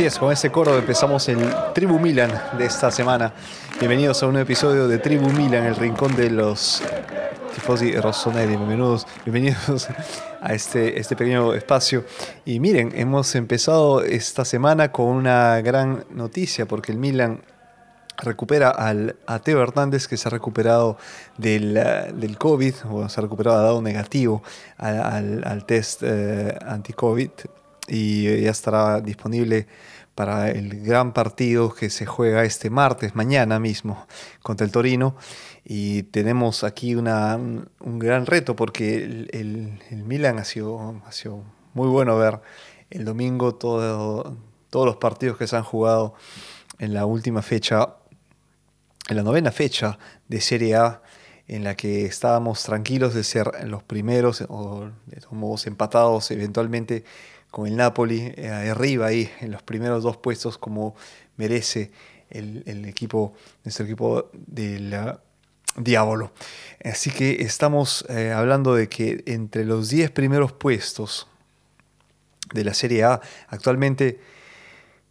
Así es, con este coro empezamos el Tribu Milan de esta semana. Bienvenidos a un episodio de Tribu Milan, el rincón de los tifosi rossoneri. Bienvenidos, bienvenidos a este, este pequeño espacio. Y miren, hemos empezado esta semana con una gran noticia porque el Milan recupera al, a Teo Hernández que se ha recuperado del, del COVID o se ha recuperado, ha dado negativo al, al, test eh, anti-COVID y ya estará disponible para el gran partido que se juega este martes, mañana mismo, contra el Torino. Y tenemos aquí una, un, gran reto porque el, el, Milan ha sido, ha sido, muy bueno ver el domingo todo, todos los partidos que se han jugado en la última fecha, en la novena fecha de Serie A en la que estábamos tranquilos de ser los primeros o modos empatados eventualmente con el Napoli eh, arriba ahí en los primeros dos puestos como merece el, equipo, nuestro equipo del Diablo. Así que estamos eh, hablando de que entre los 10 primeros puestos de la Serie A, actualmente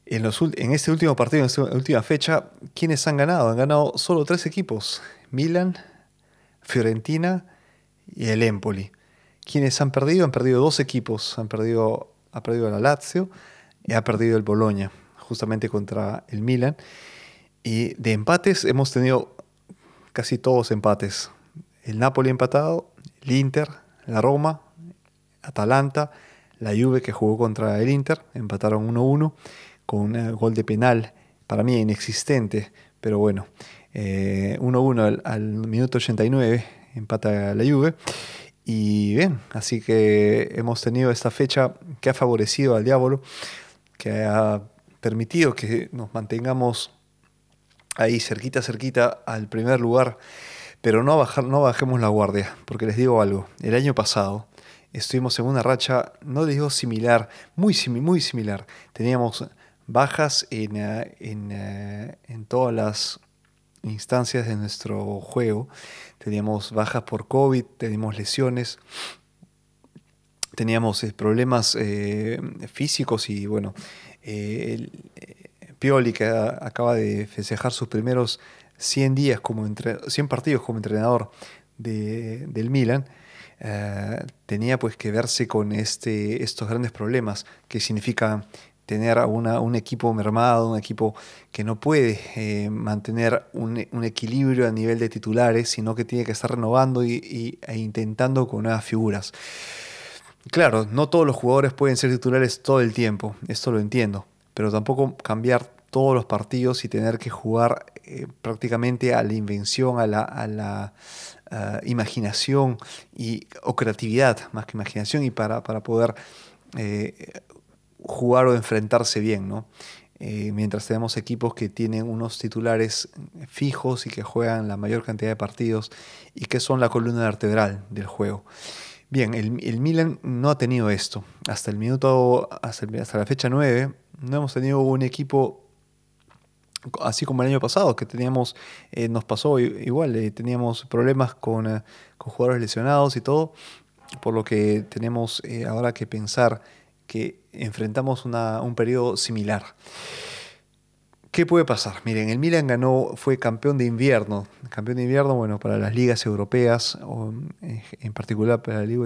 en, los, en este último partido, en esta última fecha, ¿quiénes han ganado? Han ganado solo tres equipos, Milan, Fiorentina y el Empoli. ¿Quiénes han perdido? Han perdido dos equipos, han perdido ha perdido la Lazio y ha perdido el Boloña, justamente contra el Milan. Y de empates hemos tenido casi todos empates. El Napoli empatado, el Inter, la Roma, Atalanta, la Juve que jugó contra el Inter, empataron 1-1 con un gol de penal, para mí inexistente, pero bueno, 1-1 eh, al, al, minuto 89, empata la Juve. Y bien, así que hemos tenido esta fecha que ha favorecido al diablo, que ha permitido que nos mantengamos ahí cerquita, cerquita al primer lugar, pero no, bajar, no bajemos la guardia, porque les digo algo, el año pasado estuvimos en una racha, no les digo similar, muy, muy similar, teníamos bajas en, eh, en, eh, en todas las instancias de nuestro juego. Teníamos bajas por COVID, teníamos lesiones, teníamos eh, problemas eh, físicos y bueno, eh, Pioli que acaba de festejar sus primeros 100 días como entre, 100 partidos como entrenador de, del Milan, tenía pues que verse con este, estos grandes problemas que significa tener una, un equipo mermado, un equipo que no puede eh, mantener un, equilibrio a nivel de titulares, sino que tiene que estar renovando y, e intentando con nuevas figuras. Claro, no todos los jugadores pueden ser titulares todo el tiempo, esto lo entiendo, pero tampoco cambiar todos los partidos y tener que jugar eh, prácticamente a la invención, a la, eh, imaginación y, o creatividad, más que imaginación, y para poder jugar o enfrentarse bien, ¿no? Eh, mientras tenemos equipos que tienen unos titulares fijos y que juegan la mayor cantidad de partidos y que son la columna vertebral del juego. Bien, el, Milan no ha tenido esto. Hasta el minuto, hasta, la fecha 9, no hemos tenido un equipo así como el año pasado, que teníamos, eh, nos pasó igual, eh, teníamos problemas con, con, jugadores lesionados y todo, por lo que tenemos ahora que pensar que enfrentamos un periodo similar. ¿Qué puede pasar? Miren, el Milan ganó, fue campeón de invierno. Campeón de invierno, bueno, para las ligas europeas, o eh, en particular para la liga,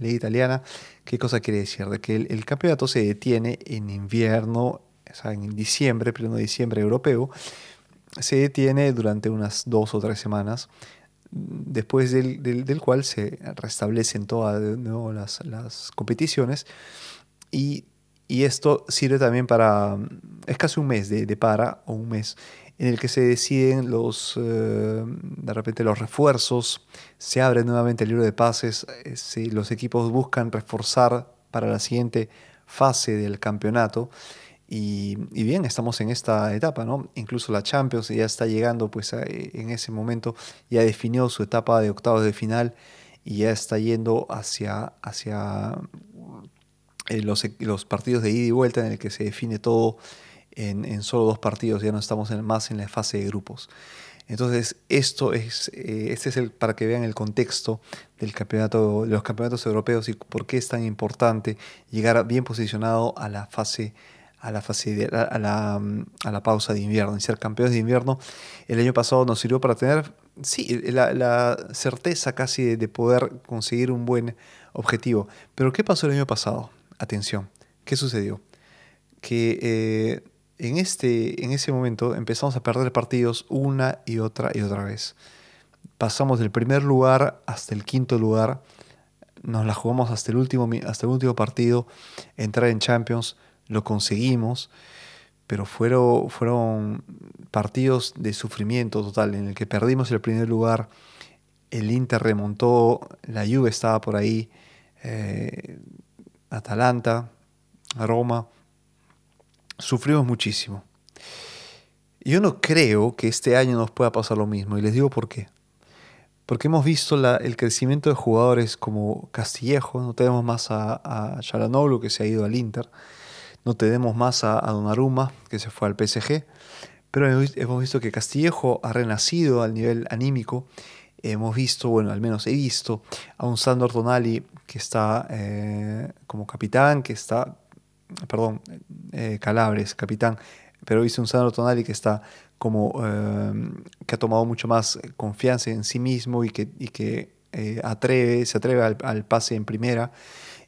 italiana. ¿Qué cosa quiere decir? De que el, campeonato se detiene en invierno, o sea, en diciembre, pleno diciembre europeo. Se detiene durante unas dos o tres semanas, después del, cual se restablecen todas las, las competiciones y, esto sirve también para, es casi un mes de, para, o un mes, en el que se deciden los, eh, de repente los refuerzos, se abre nuevamente el libro de pases, eh, los equipos buscan reforzar para la siguiente fase del campeonato. Y, bien, estamos en esta etapa, ¿no? Incluso la Champions ya está llegando, pues en ese momento ya definió su etapa de octavos de final y ya está yendo hacia, hacia eh, los, los, partidos de ida y vuelta en el que se define todo en, solo dos partidos, ya no estamos más en la fase de grupos. Entonces, esto es, eh, este es el, para que vean el contexto del campeonato, de los campeonatos europeos y por qué es tan importante llegar bien posicionado a la fase, a la, fase a, la, a la pausa de invierno y ser campeones de invierno el año pasado nos sirvió para tener, sí, la, certeza casi de, poder conseguir un buen objetivo. Pero ¿qué pasó el año pasado? Atención, ¿qué sucedió? Que eh, en, este, en ese momento empezamos a perder partidos una y otra y otra vez. Pasamos del primer lugar hasta el quinto lugar, nos la jugamos hasta el último, hasta el último partido, entrar en Champions lo conseguimos, pero fueron, fueron partidos de sufrimiento total, en el que perdimos el primer lugar, el Inter remontó, la Juve estaba por ahí, eh, Atalanta, Roma, sufrimos muchísimo. Yo no creo que este año nos pueda pasar lo mismo, y les digo por qué. Porque hemos visto el crecimiento de jugadores como Castillejo, no tenemos más a, a que se ha ido al Inter, no tenemos más a, Donnarumma, que se fue al PSG, pero hemos visto que Castillejo ha renacido al nivel anímico. Hemos visto, bueno, al menos he visto a un Sandor Tonali que está eh, como capitán, que está, perdón, eh, Calabres, capitán, pero he visto un Sandor Tonali que está como, eh, que ha tomado mucho más confianza en sí mismo y que, y que atreve, se atreve al, al, pase en primera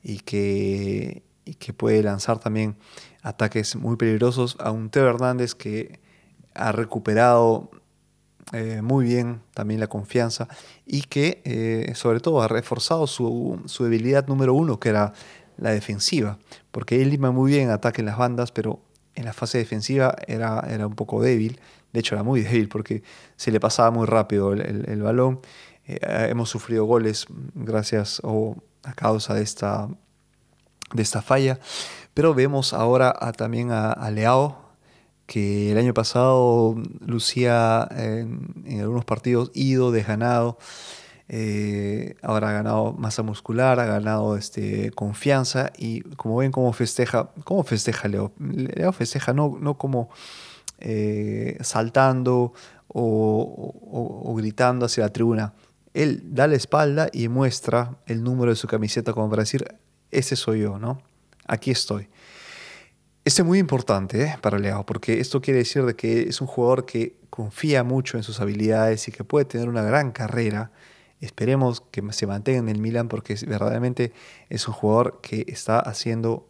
y que, y que puede lanzar también ataques muy peligrosos a un Teo Hernández que ha recuperado eh, muy bien también la confianza y que eh, sobre todo ha reforzado su, debilidad número uno que era la defensiva porque él iba muy bien ataque en las bandas pero en la fase defensiva era, era un poco débil de hecho era muy débil porque se le pasaba muy rápido el, balón eh, hemos sufrido goles gracias o a causa de esta de esta falla. Pero vemos ahora también a, Leao, que el año pasado lucía en, algunos partidos ido, desganado. Eh, ahora ha ganado masa muscular, ha ganado este, confianza y como ven cómo festeja, ¿cómo festeja Leo? Leo festeja no, no como eh, saltando o, gritando hacia la tribuna. Él da la espalda y muestra el número de su camiseta como para decir, ese soy yo, ¿no? Aquí estoy. Este es muy importante ¿eh? para Leao, porque esto quiere decir de que es un jugador que confía mucho en sus habilidades y que puede tener una gran carrera. Esperemos que se mantenga en el Milan porque verdaderamente es un jugador que está haciendo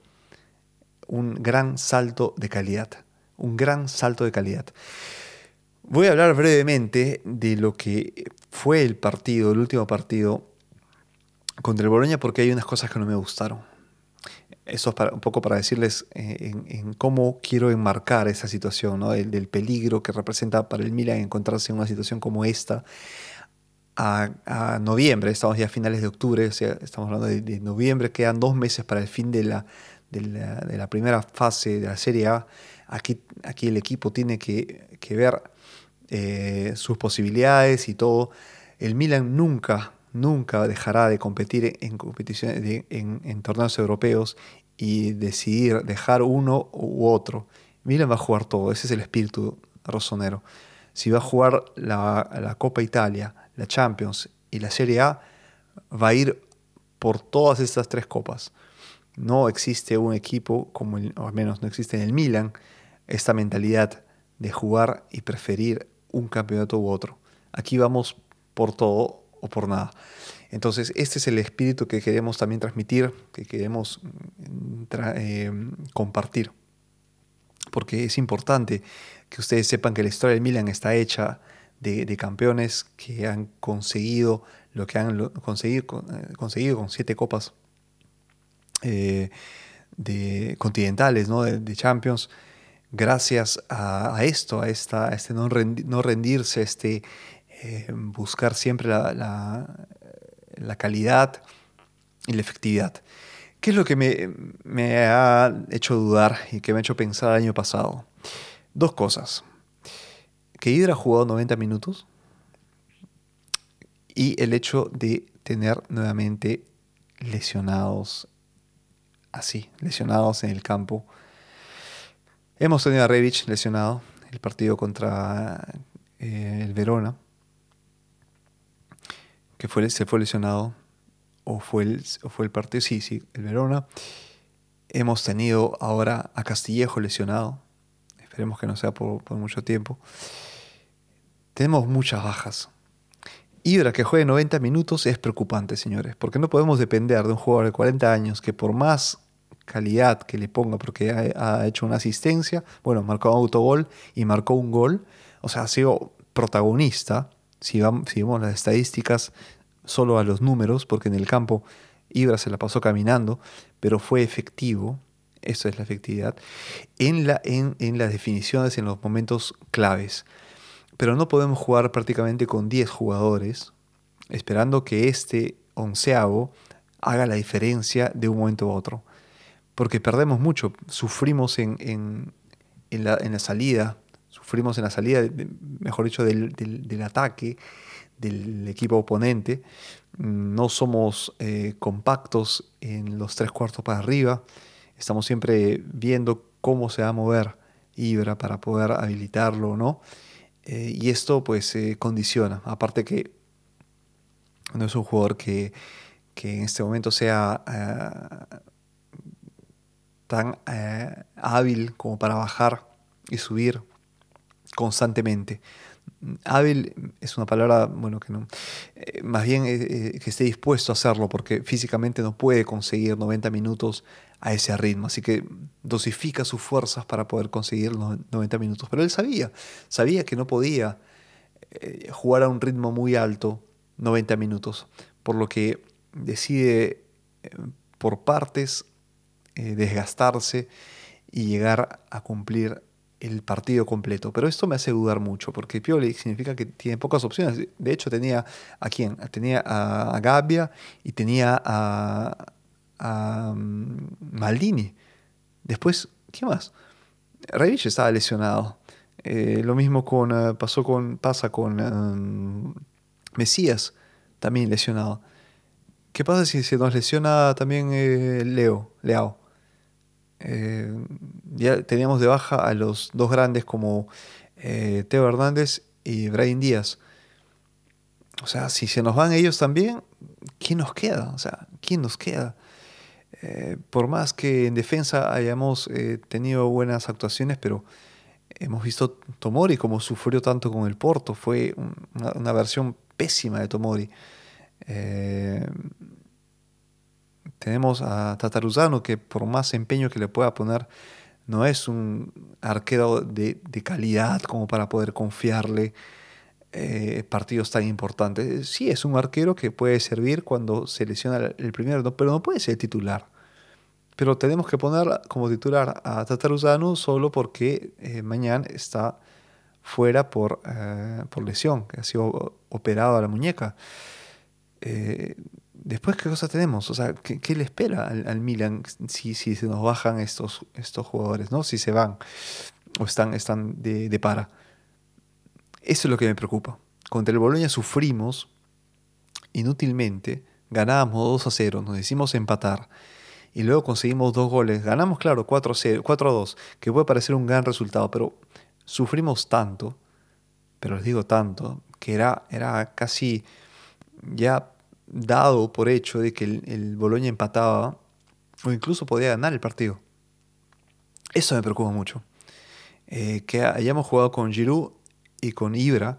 un gran salto de calidad. Un gran salto de calidad. Voy a hablar brevemente de lo que fue el partido, el último partido contra el Boloña porque hay unas cosas que no me gustaron. Eso es para, un poco para decirles eh, en, cómo quiero enmarcar esa situación, ¿no? del, peligro que representa para el Milan encontrarse en una situación como esta a, noviembre, estamos ya a finales de octubre, o sea, estamos hablando de, noviembre, quedan dos meses para el fin de la, de la, primera fase de la Serie A. Aquí, aquí el equipo tiene que, que ver eh, sus posibilidades y todo. El Milan nunca nunca dejará de competir en, competiciones, en, torneos europeos y decidir dejar uno u otro. Milan va a jugar todo, ese es el espíritu rosonero. Si va a jugar la, Copa Italia, la Champions y la Serie A, va a ir por todas estas tres copas. No existe un equipo, como o al menos no existe en el Milan, esta mentalidad de jugar y preferir un campeonato u otro. Aquí vamos por todo o por nada. Entonces, este es el espíritu que queremos también transmitir, que queremos mm, eh, compartir. Porque es importante que ustedes sepan que la historia del Milan está hecha de, campeones que han conseguido lo que han conseguido, eh, conseguido con siete copas eh, de continentales, ¿no? de, Champions, gracias a, esto, a, esta, este no, no rendirse, este eh, buscar siempre la, calidad y la efectividad. ¿Qué es lo que me, ha hecho dudar y que me ha hecho pensar el año pasado? Dos cosas. Que Hydra ha jugado 90 minutos y el hecho de tener nuevamente lesionados así, lesionados en el campo. Hemos tenido a Revich lesionado, el partido contra eh, el Verona que fue, se fue lesionado, o fue, el, fue el partido, sí, sí, el Verona. Hemos tenido ahora a Castillejo lesionado. Esperemos que no sea por, mucho tiempo. Tenemos muchas bajas. Ibra que juegue 90 minutos es preocupante, señores, porque no podemos depender de un jugador de 40 años que por más calidad que le ponga, porque ha, hecho una asistencia, bueno, marcó un autogol y marcó un gol, o sea, ha sido protagonista, si, vamos, vemos las estadísticas, solo a los números, porque en el campo Ibra se la pasó caminando, pero fue efectivo, eso es la efectividad, en, la, en, en las definiciones, en los momentos claves. Pero no podemos jugar prácticamente con 10 jugadores, esperando que este onceavo haga la diferencia de un momento a otro porque perdemos mucho, sufrimos en, en, en, la, en la, salida, sufrimos en la salida, mejor dicho, del, del, ataque del equipo oponente, no somos eh, compactos en los tres cuartos para arriba, estamos siempre viendo cómo se va a mover Ibra para poder habilitarlo o no, eh, y esto pues condiciona, aparte que no es un jugador que, que en este momento sea... Eh, tan eh, hábil como para bajar y subir constantemente. Hábil es una palabra, bueno, que no, eh, más bien eh, que esté dispuesto a hacerlo, porque físicamente no puede conseguir 90 minutos a ese ritmo, así que dosifica sus fuerzas para poder conseguir los 90 minutos. Pero él sabía, sabía que no podía jugar a un ritmo muy alto 90 minutos, por lo que decide por partes eh, desgastarse y llegar a cumplir el partido completo. Pero esto me hace dudar mucho, porque Pioli significa que tiene pocas opciones. De hecho, tenía a quién? Tenía a, Gabbia y tenía a, mm, Maldini. Después, ¿qué más? Revich estaba lesionado. Eh, lo mismo con, eh, pasó con, pasa con um, Mesías, también lesionado. ¿Qué pasa si se nos lesiona también Leo, Leao? Eh, ya teníamos de baja a los dos grandes como eh, Teo Hernández y Brian Díaz. O sea, si se nos van ellos también, ¿quién nos queda? O sea, ¿quién nos queda? Eh, por más que en defensa hayamos tenido buenas actuaciones, pero hemos visto Tomori como sufrió tanto con el Porto. Fue una versión pésima de Tomori. Tenemos a Tataruzano, que por más empeño que le pueda poner, no es un arquero de, calidad como para poder confiarle eh, partidos tan importantes. Sí, es un arquero que puede servir cuando se lesiona el primero, pero no puede ser titular. Pero tenemos que poner como titular a Tataruzano solo porque eh, mañana está fuera por, eh, por lesión, que ha sido operado a la muñeca. Después, ¿qué cosa tenemos? O sea, ¿qué, le espera al, Milan si, si, se nos bajan estos, estos jugadores, ¿no? Si se van o están, están de, para. Eso es lo que me preocupa. Contra el Boloña sufrimos inútilmente, ganábamos 2 a 0, nos decimos empatar y luego conseguimos dos goles. Ganamos, claro, 4 a, 4 a 2, que puede parecer un gran resultado, pero sufrimos tanto, pero les digo tanto, que era, era casi ya dado por hecho de que el, el Boloña empataba o incluso podía ganar el partido. Eso me preocupa mucho. Eh, que hayamos jugado con Giroud y con Ibra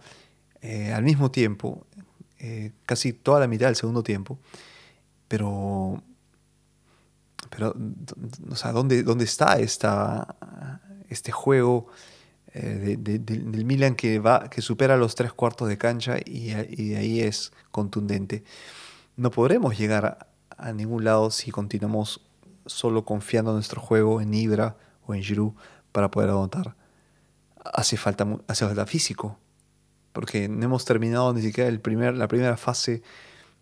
eh, al mismo tiempo, eh, casi toda la mitad del segundo tiempo, pero, pero o sea, ¿dónde, dónde está esta, este juego del Milan que, va, que supera los tres cuartos de cancha y, y de ahí es contundente? no podremos llegar a, ningún lado si continuamos solo confiando en nuestro juego en Ibra o en Giroud para poder anotar. Hace falta, hace falta físico, porque no hemos terminado ni siquiera el primer, la primera fase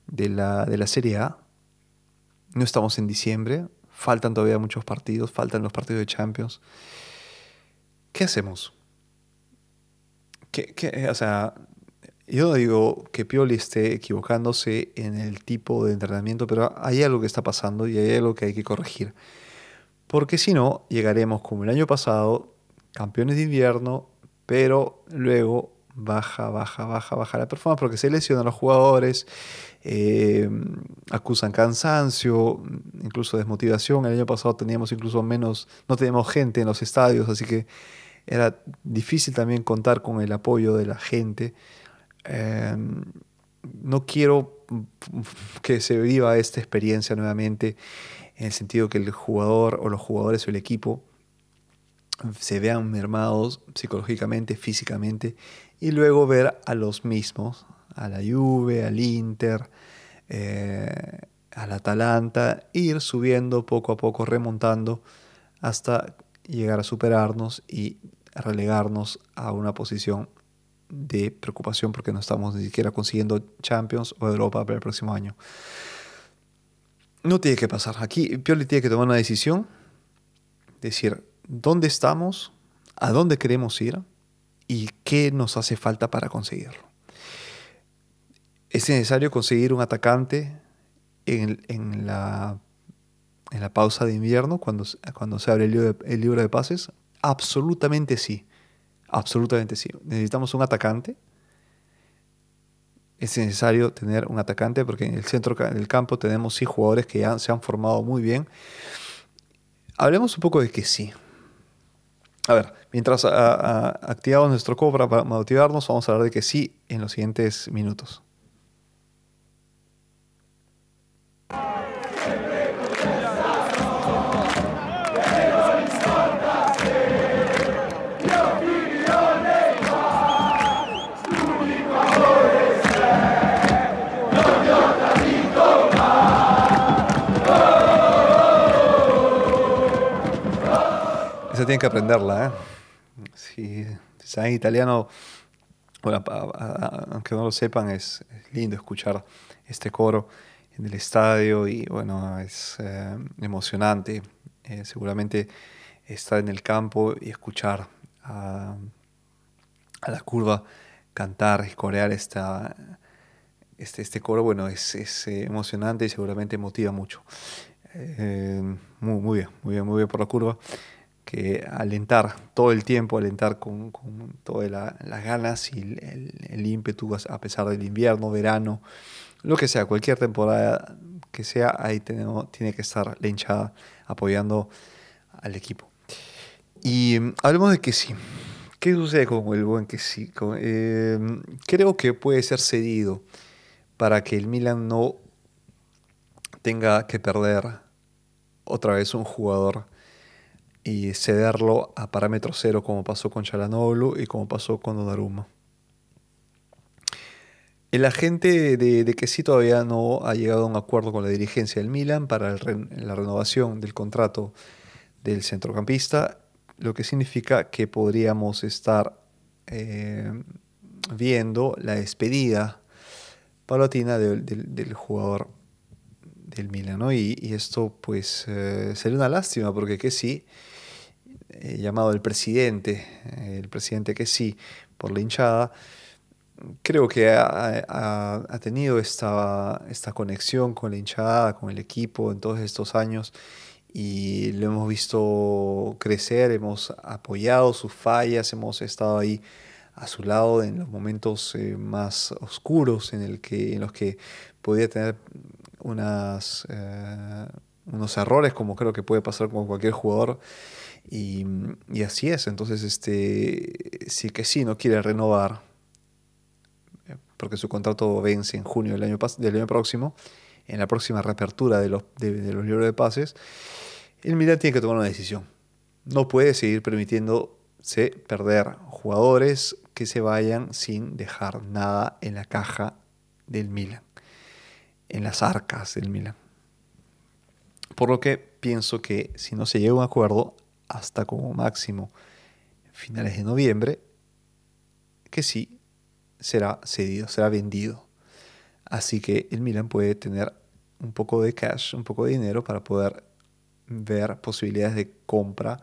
de la, de la Serie A. No estamos en diciembre, faltan todavía muchos partidos, faltan los partidos de Champions. ¿Qué hacemos? ¿Qué, qué, o sea, yo no digo que Pioli esté equivocándose en el tipo de entrenamiento, pero hay algo que está pasando y hay algo que hay que corregir. Porque si no, llegaremos como el año pasado, campeones de invierno, pero luego baja, baja, baja, baja la performance porque se lesionan los jugadores, eh, acusan cansancio, incluso desmotivación. El año pasado teníamos incluso menos, no teníamos gente en los estadios, así que era difícil también contar con el apoyo de la gente. Eh, no quiero que se viva esta experiencia nuevamente en el sentido que el jugador o los jugadores o el equipo se vean mermados psicológicamente, físicamente, y luego ver a los mismos, a la Juve, al Inter, eh, al Atalanta, ir subiendo poco a poco, remontando hasta llegar a superarnos y relegarnos a una posición de preocupación porque no estamos ni siquiera consiguiendo Champions o Europa para el próximo año. No tiene que pasar. Aquí Pioli tiene que tomar una decisión, decir dónde estamos, a dónde queremos ir y qué nos hace falta para conseguirlo. ¿Es necesario conseguir un atacante en, la, en la, pausa de invierno cuando, cuando se abre el libro, de, pases? Absolutamente sí. Absolutamente sí. Necesitamos un atacante. Es necesario tener un atacante porque en el centro del campo tenemos sí jugadores que se han formado muy bien. Hablemos un poco de que sí. A ver, mientras activamos nuestro cobra para motivarnos, vamos a hablar de que sí en los siguientes minutos. Tienen que aprenderla. ¿eh? Si, saben italiano, bueno, aunque no lo sepan, es, lindo escuchar este coro en el estadio y bueno, es eh, emocionante. Eh, seguramente estar en el campo y escuchar a, la curva cantar y corear esta, este, este coro, bueno, es, es emocionante y seguramente motiva mucho. muy, muy bien, muy bien, muy bien por la curva que alentar todo el tiempo, alentar con, todas las ganas y el, ímpetu a pesar del invierno, verano, lo que sea, cualquier temporada que sea, ahí tenemos, tiene que estar la hinchada apoyando al equipo. Y mm, hablemos de que sí. ¿Qué sucede con el buen que sí? Eh, creo que puede ser cedido para que el Milan no tenga que perder otra vez un jugador y cederlo a parámetro cero como pasó con Chalanoglu y como pasó con Donnarumma. El agente de, de que sí todavía no ha llegado a un acuerdo con la dirigencia del Milan para la renovación del contrato del centrocampista, lo que significa que podríamos estar eh, viendo la despedida paulatina del, jugador del Milan. Y, esto pues eh, sería una lástima porque que sí eh, llamado el presidente, eh, el presidente que sí, por la hinchada, creo que ha, tenido esta, esta, conexión con la hinchada, con el equipo en todos estos años y lo hemos visto crecer, hemos apoyado sus fallas, hemos estado ahí a su lado en los momentos eh, más oscuros en, el que, en los que podía tener unas, unos errores, como creo que puede pasar con cualquier jugador. Y, así es, entonces este, sí que sí, no quiere renovar, eh, porque su contrato vence en junio del año, del año próximo, en la próxima reapertura de los, de, los libros de pases, el Milan tiene que tomar una decisión. No puede seguir permitiéndose perder jugadores que se vayan sin dejar nada en la caja del Milan, en las arcas del Milan. Por lo que pienso que si no se llega a un acuerdo, hasta como máximo finales de noviembre, que sí será cedido, será vendido. Así que el Milan puede tener un poco de cash, un poco de dinero para poder ver posibilidades de compra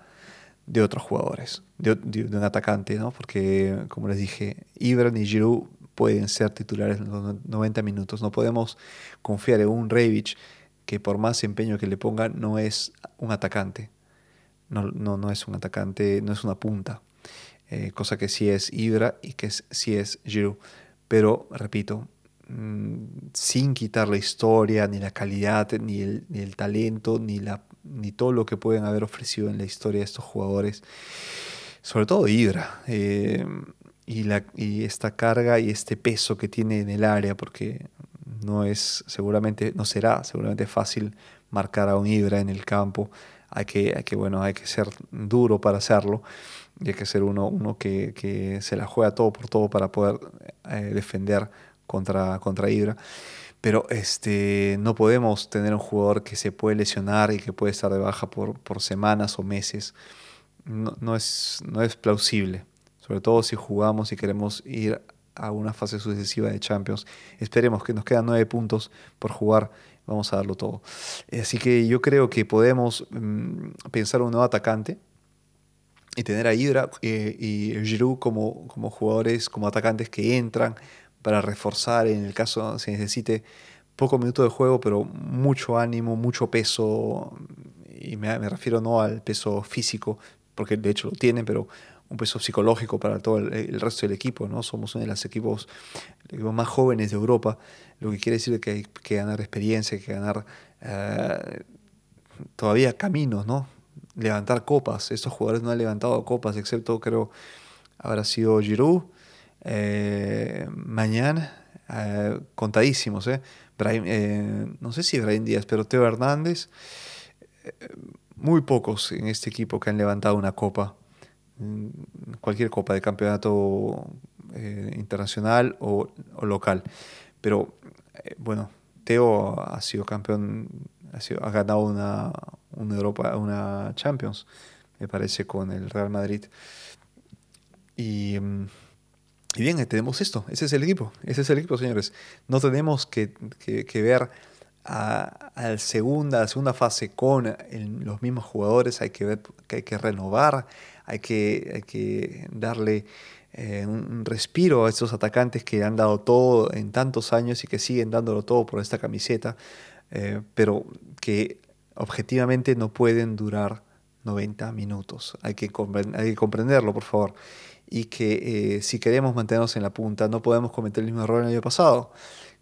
de otros jugadores, de, un atacante, ¿no? Porque, como les dije, Ibra y Giroud pueden ser titulares en los 90 minutos. No podemos confiar en un Rebic que por más empeño que le ponga no es un atacante no, no, no es un atacante, no es una punta. eh, cosa que sí es Ibra y que sí es Giroud. Pero, repito, mm, sin quitar la historia, ni la calidad, ni el, talento, ni, la, ni todo lo que pueden haber ofrecido en la historia de estos jugadores, sobre todo Ibra. Eh, y, la, y esta carga y este peso que tiene en el área, porque no es seguramente, no será seguramente fácil marcar a un Ibra en el campo. Hay que, hay que, bueno, hay que ser duro para hacerlo y hay que ser uno, uno que, que se la juega todo por todo para poder eh, defender contra, contra Ibra. Pero este, no podemos tener un jugador que se puede lesionar y que puede estar de baja por, por semanas o meses. No, no, es, no es plausible, sobre todo si jugamos y queremos ir a una fase sucesiva de Champions. Esperemos que nos quedan nueve puntos por jugar. Vamos a darlo todo. Así que yo creo que podemos mm, pensar un nuevo atacante y tener a Ibra eh, y Giroud como, como jugadores, como atacantes que entran para reforzar en el caso se necesite poco minuto de juego, pero mucho ánimo, mucho peso, y me, me, refiero no al peso físico, porque de hecho lo tienen, pero un peso psicológico para todo el, resto del equipo, ¿no? Somos uno de los equipos, más jóvenes de Europa, lo que quiere decir que hay que ganar experiencia, hay que ganar eh, todavía caminos, ¿no? Levantar copas. Estos jugadores no han levantado copas, excepto creo habrá sido Giroud, eh, mañana, eh, contadísimos, ¿eh? no sé si Brian Díaz, pero Teo Hernández, muy pocos en este equipo que han levantado una copa cualquier copa de campeonato eh, internacional o, local. Pero eh, bueno, Teo ha sido campeón, ha, ganado una, una, Europa, una Champions, me parece, con el Real Madrid. Y, mm, y, bien, tenemos esto, ese es el equipo, ese es el equipo, señores. No tenemos que, que, ver a, a, la segunda, segunda fase con los mismos jugadores, hay que ver que hay que renovar, hay que, que darle eh, un respiro a estos atacantes que han dado todo en tantos años y que siguen dándolo todo por esta camiseta, eh, pero que objetivamente no pueden durar 90 minutos. Hay que, hay que comprenderlo, por favor. Y que eh, si queremos mantenernos en la punta, no podemos cometer el mismo error el año pasado,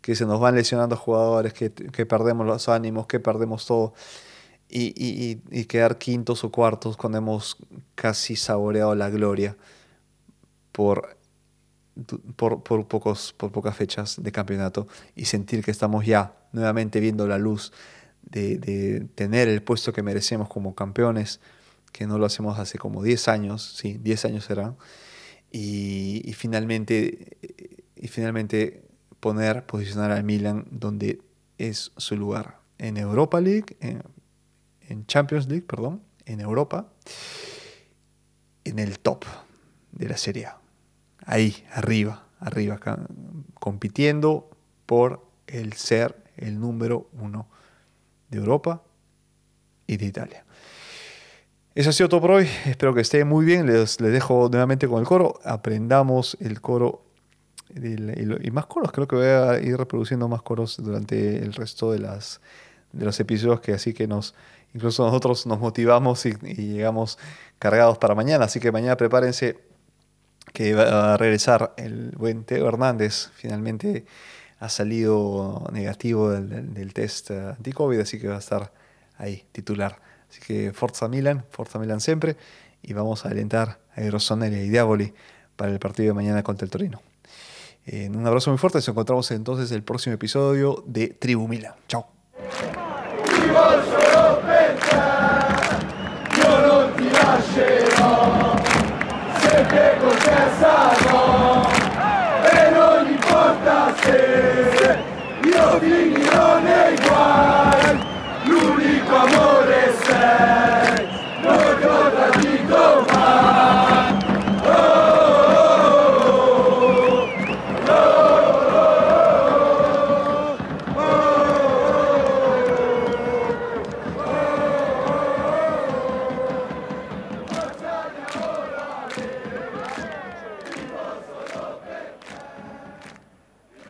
que se nos van lesionando jugadores, que, que perdemos los ánimos, que perdemos todo y, quedar quintos o cuartos cuando hemos casi saboreado la gloria por, por, pocos, por pocas fechas de campeonato y sentir que estamos ya nuevamente viendo la luz de, tener el puesto que merecemos como campeones, que no lo hacemos hace como 10 años, sí, 10 años serán, y, finalmente, y finalmente poner, posicionar al Milan donde es su lugar, en Europa League, en, Champions League, perdón, en Europa, en el top de la Serie A. Ahí, arriba, arriba, compitiendo por el ser el número uno de Europa y de Italia. Eso ha sido todo por hoy. Espero que esté muy bien. Les, les dejo nuevamente con el coro. Aprendamos el coro y más coros. Creo que voy a ir reproduciendo más coros durante el resto de, las, de los episodios que así que nos Incluso nosotros nos motivamos y, llegamos cargados para mañana, así que mañana prepárense que va a regresar el buen Teo Hernández. Finalmente ha salido negativo del, test eh, anti-COVID, así que va a estar ahí, titular. Así que Forza Milan, Forza Milan siempre, y vamos a alentar a Rossoneri y Diaboli para el partido de mañana contra el Torino. Un abrazo muy fuerte. Nos encontramos entonces en el próximo episodio de Tribu Milan. Chao.